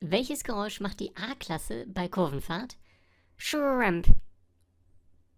Welches Geräusch macht die A-Klasse bei Kurvenfahrt? Shrimp.